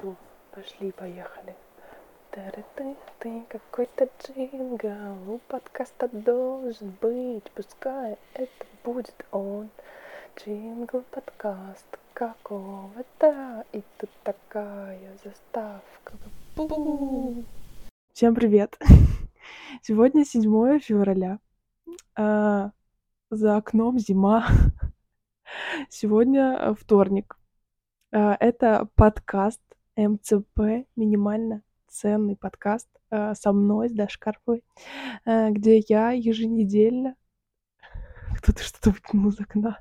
Все, пошли, поехали. Ты, ты, какой-то джингл, у подкаста должен быть, пускай это будет он. Джингл подкаст какого-то, и тут такая заставка. Бу! Всем привет! Сегодня 7 февраля. А, за окном зима. Сегодня э, вторник. А, это подкаст МЦП, минимально ценный подкаст а, со мной, с Дашей Карповой, а, где я еженедельно... Кто-то что-то выкинул из окна.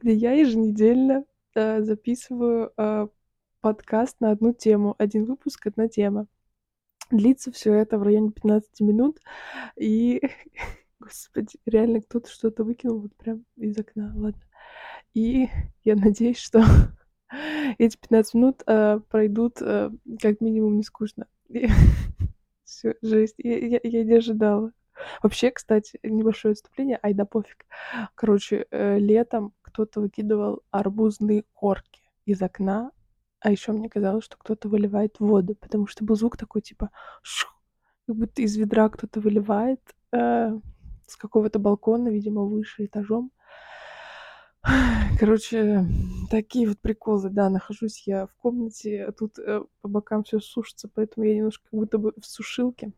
Где я еженедельно записываю подкаст на одну тему. Один выпуск, одна тема. Длится все это в районе 15 минут. И, господи, реально кто-то что-то выкинул вот прям из окна. Ладно. И я надеюсь, что эти 15 минут э, пройдут э, как минимум не скучно. Все, жесть. Я, я, не ожидала. Вообще, кстати, небольшое отступление, ай да пофиг. Короче, э, летом кто-то выкидывал арбузные корки из окна, а еще мне казалось, что кто-то выливает воду, потому что был звук такой типа как будто из ведра кто-то выливает э, с какого-то балкона, видимо, выше этажом. Короче, такие вот приколы, да, нахожусь я в комнате, а тут э, по бокам все сушится, поэтому я немножко как будто бы в сушилке.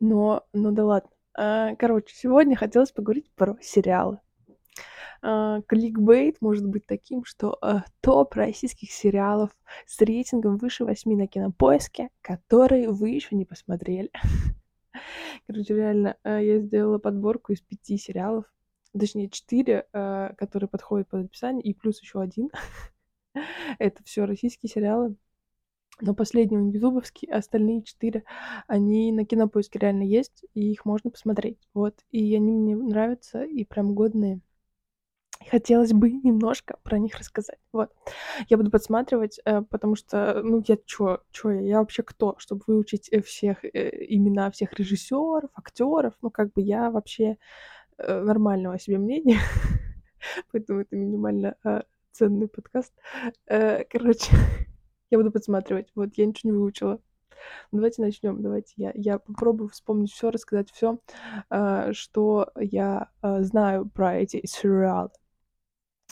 Но, ну да ладно. А, короче, сегодня хотелось поговорить про сериалы. А, кликбейт может быть таким, что а, топ российских сериалов с рейтингом выше 8 на кинопоиске, которые вы еще не посмотрели. Короче, реально, а, я сделала подборку из пяти сериалов, точнее, четыре, э, которые подходят под описание, и плюс еще один. Это все российские сериалы. Но последний он ютубовский, а остальные четыре, они на кинопоиске реально есть, и их можно посмотреть. Вот. И они мне нравятся, и прям годные. Хотелось бы немножко про них рассказать. Вот. Я буду подсматривать, э, потому что, ну, я чё, чё я, я вообще кто, чтобы выучить э, всех имена всех режиссеров, актеров, ну, как бы я вообще нормального о себе мнения, поэтому это минимально а, ценный подкаст. Э, короче, я буду подсматривать. Вот, я ничего не выучила. Давайте начнем. Давайте я, я попробую вспомнить все, рассказать все, а, что я а, знаю про эти сериалы.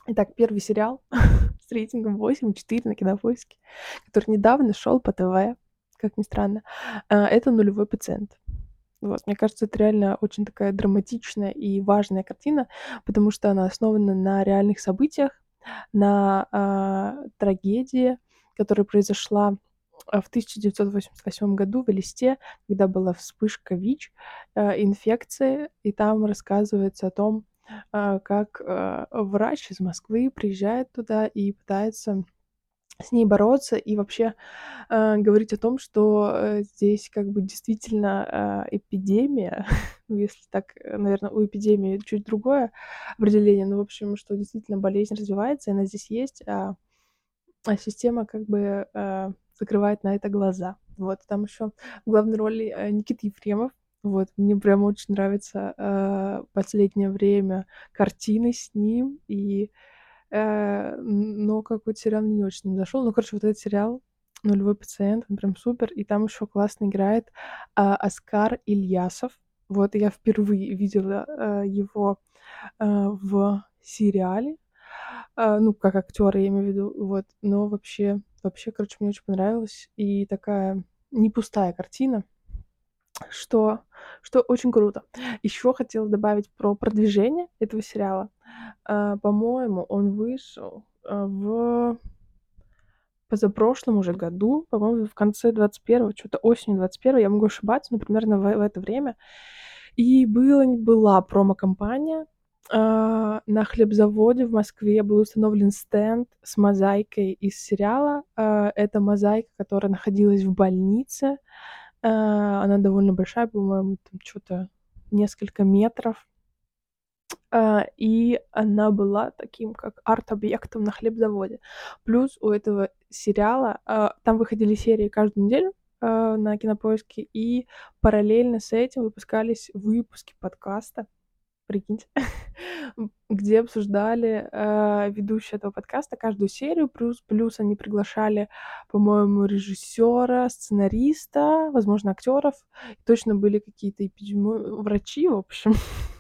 Итак, первый сериал с рейтингом 8,4 на кинопоиске, который недавно шел по ТВ, как ни странно, это нулевой пациент. Вот, мне кажется, это реально очень такая драматичная и важная картина, потому что она основана на реальных событиях, на э, трагедии, которая произошла а, в 1988 году в Элисте, когда была вспышка ВИЧ, э, инфекции, и там рассказывается о том, э, как э, врач из Москвы приезжает туда и пытается с ней бороться и вообще э, говорить о том, что э, здесь как бы действительно э, эпидемия, ну если так, э, наверное, у эпидемии чуть другое определение, но в общем, что действительно болезнь развивается, она здесь есть, а, а система как бы э, закрывает на это глаза. Вот, там еще в главной роли э, Никита Ефремов, вот, мне прям очень нравится э, последнее время картины с ним, и но какой-то сериал мне не очень зашел. Ну, короче, вот этот сериал «Нулевой пациент», он прям супер. И там еще классно играет а, Оскар Ильясов. Вот я впервые видела а, его а, в сериале. Ну, как актер, я имею в виду. Вот. Но вообще, вообще, короче, мне очень понравилось. И такая не пустая картина что, что очень круто. Еще хотела добавить про продвижение этого сериала. А, по-моему, он вышел а, в позапрошлом уже году, по-моему, в конце 21-го, что-то осенью 21-го, я могу ошибаться, но примерно в, в это время. И было, была промо-компания, Uh, на хлебзаводе в Москве был установлен стенд с мозаикой из сериала. Uh, это мозаика, которая находилась в больнице. Uh, она довольно большая, по-моему, там что-то несколько метров. А, и она была таким как арт-объектом на хлебзаводе. Плюс у этого сериала а, там выходили серии каждую неделю а, на Кинопоиске, и параллельно с этим выпускались выпуски подкаста. прикиньте, где обсуждали э, ведущие этого подкаста каждую серию, плюс, плюс они приглашали, по-моему, режиссера, сценариста, возможно, актеров. Точно были какие-то эпидеми... врачи, в общем,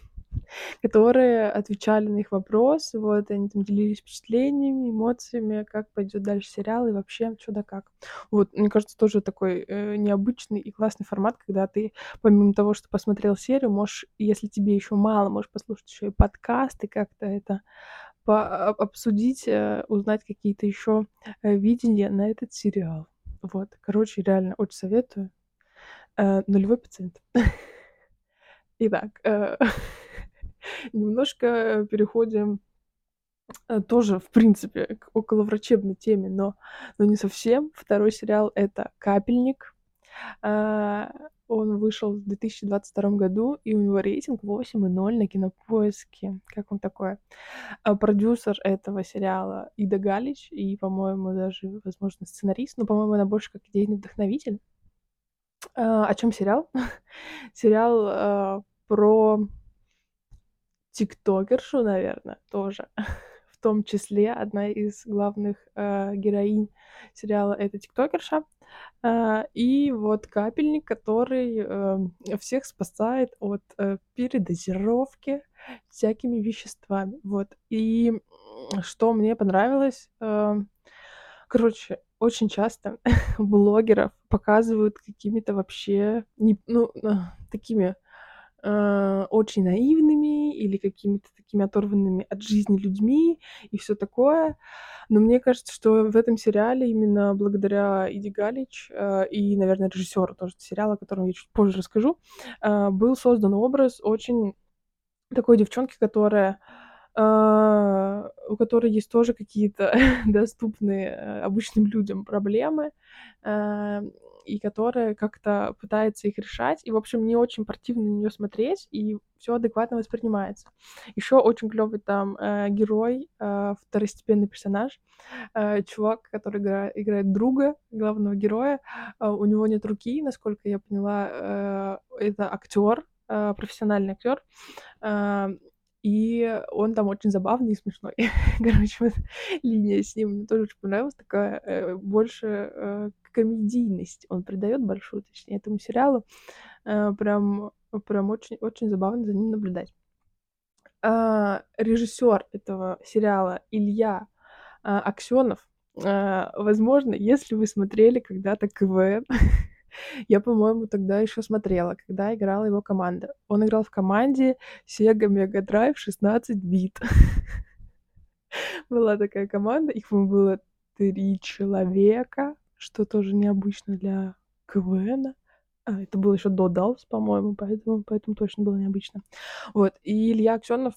которые отвечали на их вопросы, вот, они там делились впечатлениями, эмоциями, как пойдет дальше сериал и вообще что да как. Вот, мне кажется, тоже такой э, необычный и классный формат, когда ты, помимо того, что посмотрел серию, можешь, если тебе еще мало, можешь послушать еще и подкасты, как-то это по обсудить, э, узнать какие-то еще э, видения на этот сериал. Вот, короче, реально очень советую. Э, нулевой пациент. Итак, э, немножко переходим э, тоже, в принципе, к околоврачебной теме, но, но не совсем. Второй сериал — это «Капельник». А, он вышел в 2022 году, и у него рейтинг 8,0 на Кинопоиске. Как он такое? А продюсер этого сериала Ида Галич, и, по-моему, даже, возможно, сценарист, но, по-моему, она больше как идейный вдохновитель. А, о чем сериал? сериал а, про тиктокершу, наверное, тоже. В том числе одна из главных э, героинь сериала это тиктокерша. Э, и вот капельник, который э, всех спасает от э, передозировки всякими веществами. Вот. И что мне понравилось, э, короче, очень часто блогеров показывают какими-то вообще не, ну, э, такими э, очень наивными или какими-то такими оторванными от жизни людьми и все такое. Но мне кажется, что в этом сериале именно благодаря Иди Галич э, и, наверное, режиссеру тоже сериала, о котором я чуть позже расскажу, э, был создан образ очень такой девчонки, которая э, у которой есть тоже какие-то доступные э, обычным людям проблемы, э, и которая как-то пытается их решать. И, в общем, не очень противно на нее смотреть, и все адекватно воспринимается. Еще очень клевый там э, герой, э, второстепенный персонаж, э, чувак, который игра, играет друга главного героя. Э, у него нет руки, насколько я поняла, э, это актер, э, профессиональный актер. Э, и он там очень забавный и смешной. Короче, вот линия с ним мне тоже очень понравилась, такая э, больше э, комедийность он придает большую, точнее, этому сериалу. Э, прям, прям очень, очень забавно за ним наблюдать. Э, режиссер этого сериала Илья э, Аксенов. Э, возможно, если вы смотрели когда-то КВН, Я, по-моему, тогда еще смотрела, когда играла его команда. Он играл в команде Sega Mega Drive 16 бит. Была такая команда, их, было три человека, что тоже необычно для КВН. А, это было еще до Далс, по-моему, поэтому, поэтому точно было необычно. Вот, и Илья Аксенов,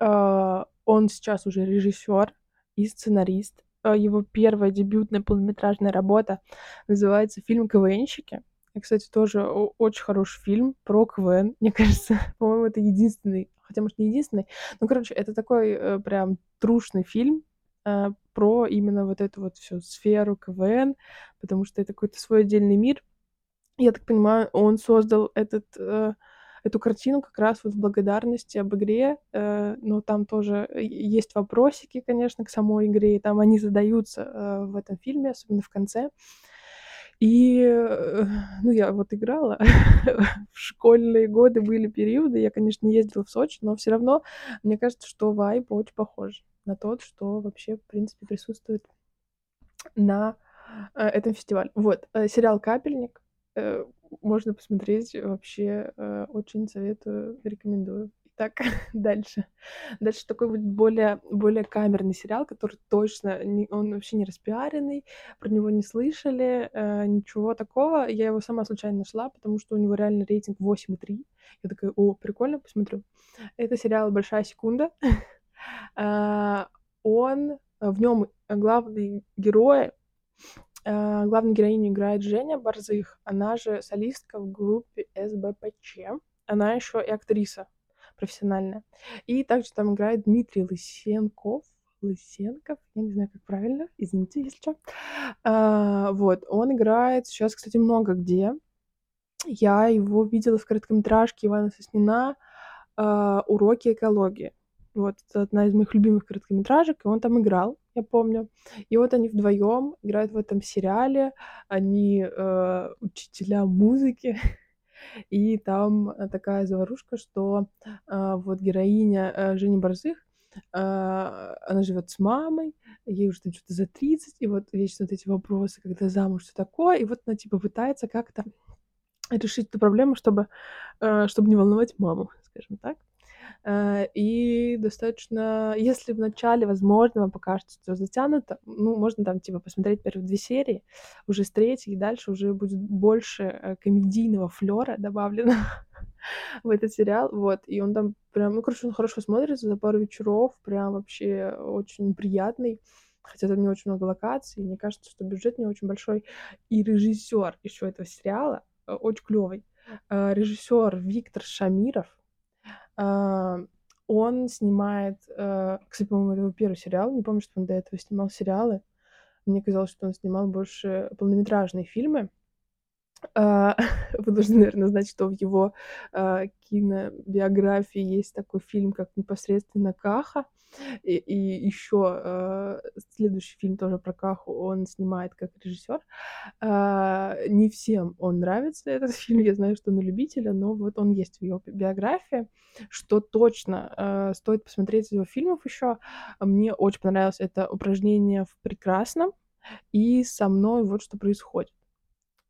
э, он сейчас уже режиссер и сценарист. Э, его первая дебютная полнометражная работа называется фильм «КВНщики». И, кстати, тоже очень хороший фильм про КВН. Мне кажется, по-моему, это единственный, хотя, может, не единственный. Ну, короче, это такой э, прям трушный фильм э, про именно вот эту вот всю сферу КВН, потому что это какой-то свой отдельный мир. Я так понимаю, он создал этот э, эту картину как раз вот в благодарности об игре, э, но там тоже есть вопросики, конечно, к самой игре, и там они задаются э, в этом фильме, особенно в конце. И, э, ну, я вот играла, в школьные годы были периоды, я, конечно, не ездила в Сочи, но все равно мне кажется, что вайб очень похож на тот, что вообще, в принципе, присутствует на э, этом фестивале. Вот, э, сериал «Капельник», э, можно посмотреть вообще, очень советую, рекомендую. Так, дальше. Дальше такой вот более, более камерный сериал, который точно, не, он вообще не распиаренный, про него не слышали, э, ничего такого. Я его сама случайно нашла, потому что у него реально рейтинг 8,3. Я такая, о, прикольно, посмотрю. Это сериал «Большая секунда». э, он, в нем главный герой Э, главную героиню играет Женя Борзых. Она же солистка в группе СБПЧ. Она еще и актриса профессиональная. И также там играет Дмитрий Лысенков. Лысенков, я не знаю, как правильно, извините, если что. А, вот, он играет сейчас, кстати, много где. Я его видела в короткометражке Ивана Соснина, э, «Уроки экологии». Вот, это одна из моих любимых короткометражек, и он там играл, я помню. И вот они вдвоем играют в этом сериале, они э, учителя музыки, и там такая заварушка, что э, вот героиня э, Жени Борзых, э, она живет с мамой, ей уже там что-то за 30, и вот вечно вот эти вопросы, когда замуж, что такое, и вот она типа пытается как-то решить эту проблему, чтобы, э, чтобы не волновать маму, скажем так. Э, и достаточно, если в начале, возможно, вам покажется, что затянуто, ну, можно там, типа, посмотреть первые две серии, уже с третьей и дальше уже будет больше э, комедийного флера добавлено в этот сериал, вот, и он там прям, ну, короче, он хорошо смотрится за пару вечеров, прям вообще очень приятный, хотя там не очень много локаций, мне кажется, что бюджет не очень большой, и режиссер еще этого сериала э, очень клевый, режиссер Виктор Шамиров, он снимает, э, кстати, по-моему, это его первый сериал, не помню, что он до этого снимал сериалы. Мне казалось, что он снимал больше полнометражные фильмы. А, вы должны, наверное, знать, что в его а, кинобиографии есть такой фильм, как непосредственно Каха. И, и еще э, следующий фильм тоже про Каху он снимает как режиссер. Э, не всем он нравится этот фильм, я знаю, что на любителя, но вот он есть в его биографии, что точно э, стоит посмотреть из его фильмов еще. Мне очень понравилось это упражнение в прекрасном и со мной вот что происходит.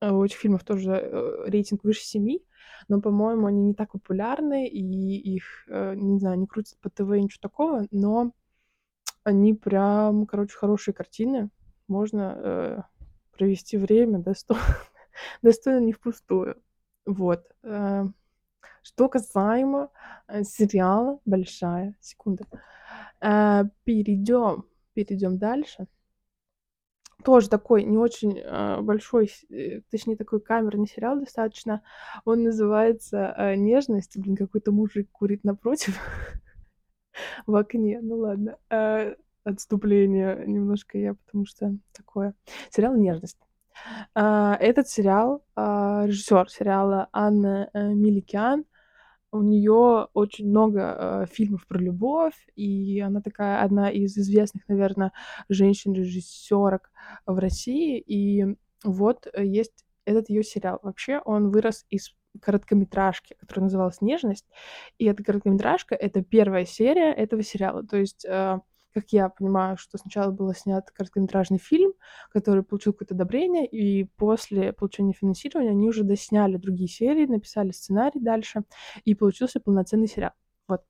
Э, у этих фильмов тоже э, рейтинг выше 7, но, по-моему, они не так популярны, и их, э, не знаю, не крутят по ТВ, ничего такого, но они прям, короче, хорошие картины. Можно э, провести время достойно, достойно не впустую. Вот. Э, что касаемо э, сериала «Большая секунда». Перейдем, перейдем дальше тоже такой не очень э, большой, точнее такой камерный сериал достаточно. Он называется э, "Нежность". Блин, какой-то мужик курит напротив в окне. Ну ладно. Э, отступление немножко я, потому что такое. Сериал "Нежность". Э, этот сериал, э, режиссер сериала Анна э, Меликян у нее очень много э, фильмов про любовь, и она такая одна из известных, наверное, женщин-режиссерок в России. И вот э, есть этот ее сериал. Вообще он вырос из короткометражки, которая называлась «Нежность». И эта короткометражка — это первая серия этого сериала. То есть э, как я понимаю, что сначала был снят короткометражный фильм, который получил какое-то одобрение, и после получения финансирования они уже досняли другие серии, написали сценарий дальше, и получился полноценный сериал. Вот.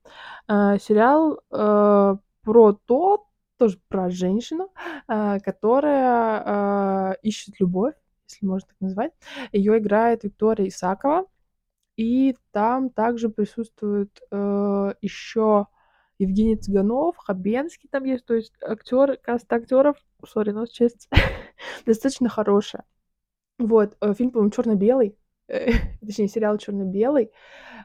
А, сериал э, про то, тоже про женщину, э, которая э, ищет любовь, если можно так назвать. Ее играет Виктория Исакова, и там также присутствует э, еще Евгений Цыганов, Хабенский там есть, то есть актеры, каст актеров, сори, но честь, достаточно хорошая. Вот, э, фильм, по-моему, черно-белый, точнее, сериал черно-белый.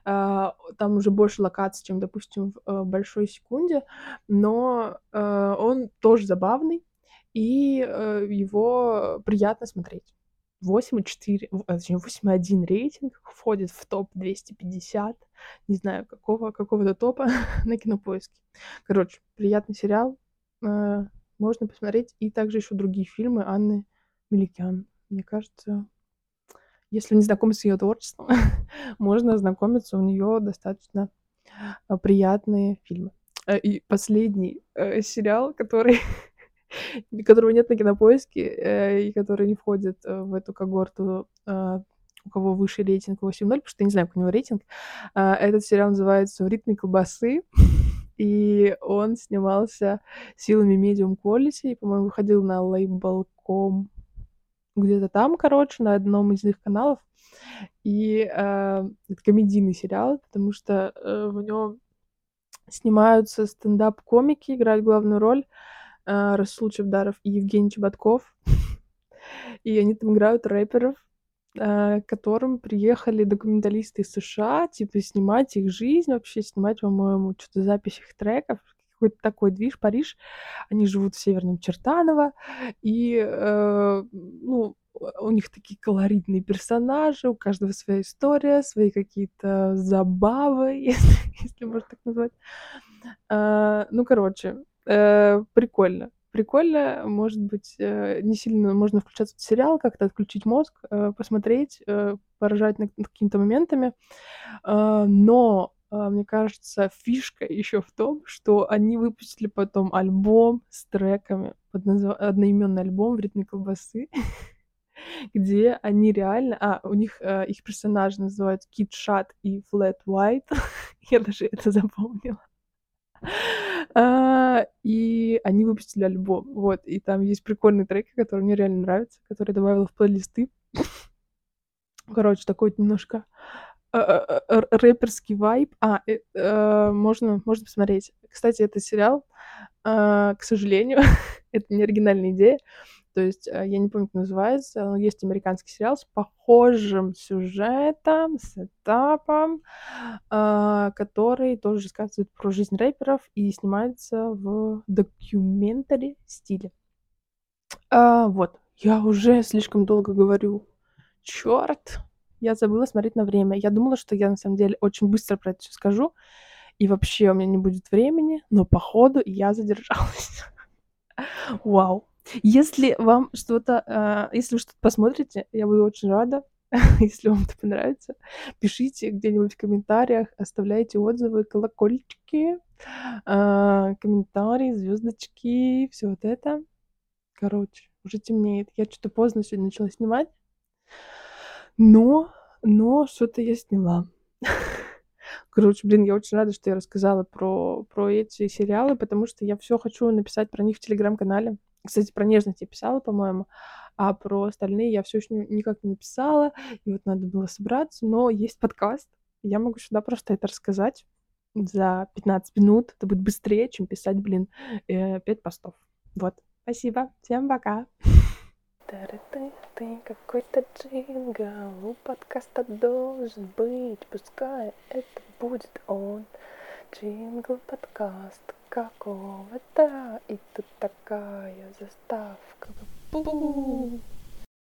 А, там уже больше локаций, чем, допустим, в э, большой секунде, но э, он тоже забавный, и его приятно смотреть. 8,4, а, точнее, 8,1 рейтинг, входит в топ 250, не знаю, какого, какого-то топа на кинопоиске. Короче, приятный сериал, э, можно посмотреть, и также еще другие фильмы Анны Меликян. Мне кажется, если не знакомы с ее творчеством, можно ознакомиться, у нее достаточно э, приятные фильмы. И последний э, сериал, который которого нет на кинопоиске, э, и который не входит э, в эту когорту, э, у кого выше рейтинг 8.0, потому что я не знаю, какой у него рейтинг. А, этот сериал называется «В ритме колбасы», и он снимался силами Medium Quality, и, по-моему, выходил на Label.com, где-то там, короче, на одном из их каналов. И э, это комедийный сериал, потому что э, в нем снимаются стендап-комики, играют главную роль. А, Расул Чебдаров и Евгений Чеботков. И они там играют рэперов, а, к которым приехали документалисты из США, типа, снимать их жизнь вообще, снимать, по-моему, что-то запись их треков, какой-то такой движ, Париж. Они живут в Северном Чертаново, и, э, ну, у них такие колоритные персонажи, у каждого своя история, свои какие-то забавы, если, если можно так назвать. А, ну, короче, э, прикольно. Прикольно, может быть, э, не сильно можно включаться в сериал, как-то отключить мозг, э, посмотреть, э, поражать над, над какими-то моментами. А, но а, мне кажется, фишка еще в том, что они выпустили потом альбом с треками под назв... одноименный альбом в ритме колбасы, где они реально... А, у них э, их персонажи называют Кит Шат и Флэт Уайт. Я даже это запомнила. А, и они выпустили альбом. Вот, и там есть прикольные треки, которые мне реально нравятся, которые я добавила в плейлисты. Короче, такой немножко Э, э, э, рэперский вайб. А, можно, можно посмотреть. Кстати, это сериал, к сожалению, это не оригинальная идея. То есть я не помню, как называется, но есть американский сериал с похожим сюжетом, с этапом, который тоже рассказывает про жизнь рэперов и снимается в документари стиле. А, вот, я уже слишком долго говорю. Черт, я забыла смотреть на время. Я думала, что я на самом деле очень быстро про это все скажу, и вообще у меня не будет времени, но походу я задержалась. Вау. Если вам что-то, а, если вы что-то посмотрите, я буду очень рада. если вам это понравится, пишите где-нибудь в комментариях, оставляйте отзывы, колокольчики, а, комментарии, звездочки, все вот это. Короче, уже темнеет. Я что-то поздно сегодня начала снимать. Но но что-то я сняла. Короче, блин, я очень рада, что я рассказала про про эти сериалы, потому что я все хочу написать про них в "Телеграм"-канале. Кстати, про "Нежность" я писала, по-моему, а про остальные я все еще никак не написала. И вот надо было собраться, но есть подкаст. Я могу сюда просто это рассказать за 15 минут. Это будет быстрее, чем писать, блин, э, 5 постов. Вот. Спасибо. Всем пока. Ты какой-то джингл у подкаста должен быть, пускай это будет он. Джингл подкаст какого-то, и тут такая заставка. Бу-бу.